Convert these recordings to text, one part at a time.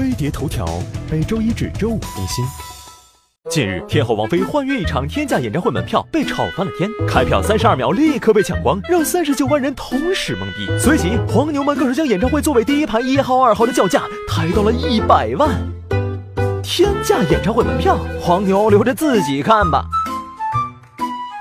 飞碟头条，每周一至周五更新。近日，天后王菲换约一场天价演唱会门票被炒翻了天，开票三十二秒立刻被抢光，让三十九万人同时懵逼。随即，黄牛们更是将演唱会座位第一排一号、二号的叫价抬到了一百万。天价演唱会门票，黄牛留着自己看吧。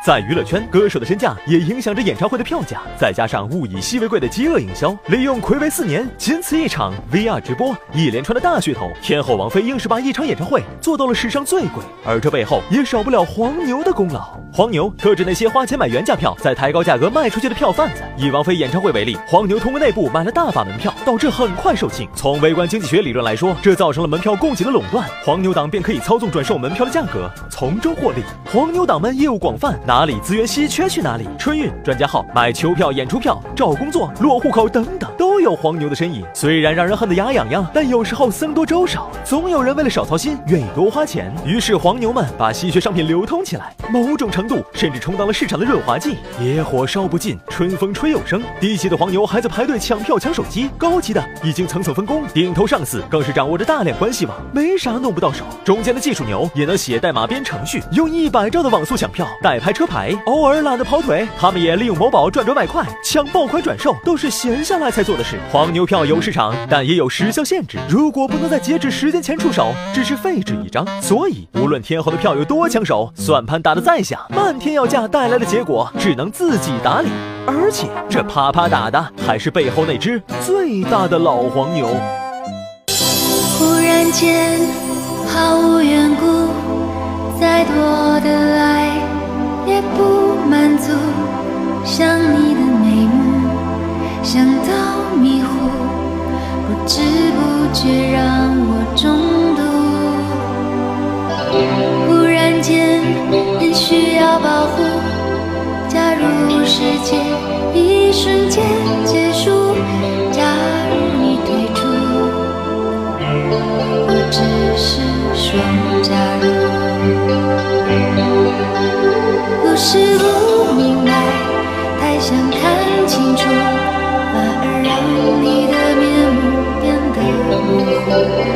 在娱乐圈，歌手的身价也影响着演唱会的票价。再加上物以稀为贵的饥饿营销，利用暌违四年，仅此一场 VR 直播，一连串的大噱头，天后王菲硬是把一场演唱会做到了史上最贵。而这背后也少不了黄牛的功劳。黄牛特指那些花钱买原价票，再抬高价格卖出去的票贩子。以王菲演唱会为例，黄牛通过内部买了大把门票，导致很快售罄。从微观经济学理论来说，这造成了门票供给的垄断，黄牛党便可以操纵转售门票的价格，从中获利。黄牛党们业务广泛，哪里资源稀缺去哪里，春运、专家号、买球票、演出票、找工作、落户口等等，都有黄牛的身影。虽然让人恨得牙痒痒，但有时候僧多粥少，总有人为了少操心，愿意多花钱。于是黄牛们把稀缺商品流通起来，某种程度甚至充当了市场的润滑剂。野火烧不尽，春风吹又生。低级的黄牛还在排队抢票抢手机，高级的已经层层分工，顶头上司更是掌握着大量关系网，没啥弄不到手。中间的技术牛也能写代码编程序，用一百兆的网速抢票，代拍车。牌偶尔懒得跑腿，他们也利用某宝赚赚外快，抢爆款转售都是闲下来才做的事。黄牛票有市场，但也有时效限制，如果不能在截止时间前出手，只是废纸一张。所以，无论天后的票有多抢手，算盘打得再响，漫天要价带来的结果只能自己打理。而且，这啪啪打的还是背后那只最大的老黄牛。忽然间，毫无缘故，再多的爱。不满足，想你的眉目，想到迷糊，不知不觉让我中毒。忽然间，需要保护，加入世界。是不明白太想看清楚反而让你的面目变得模糊。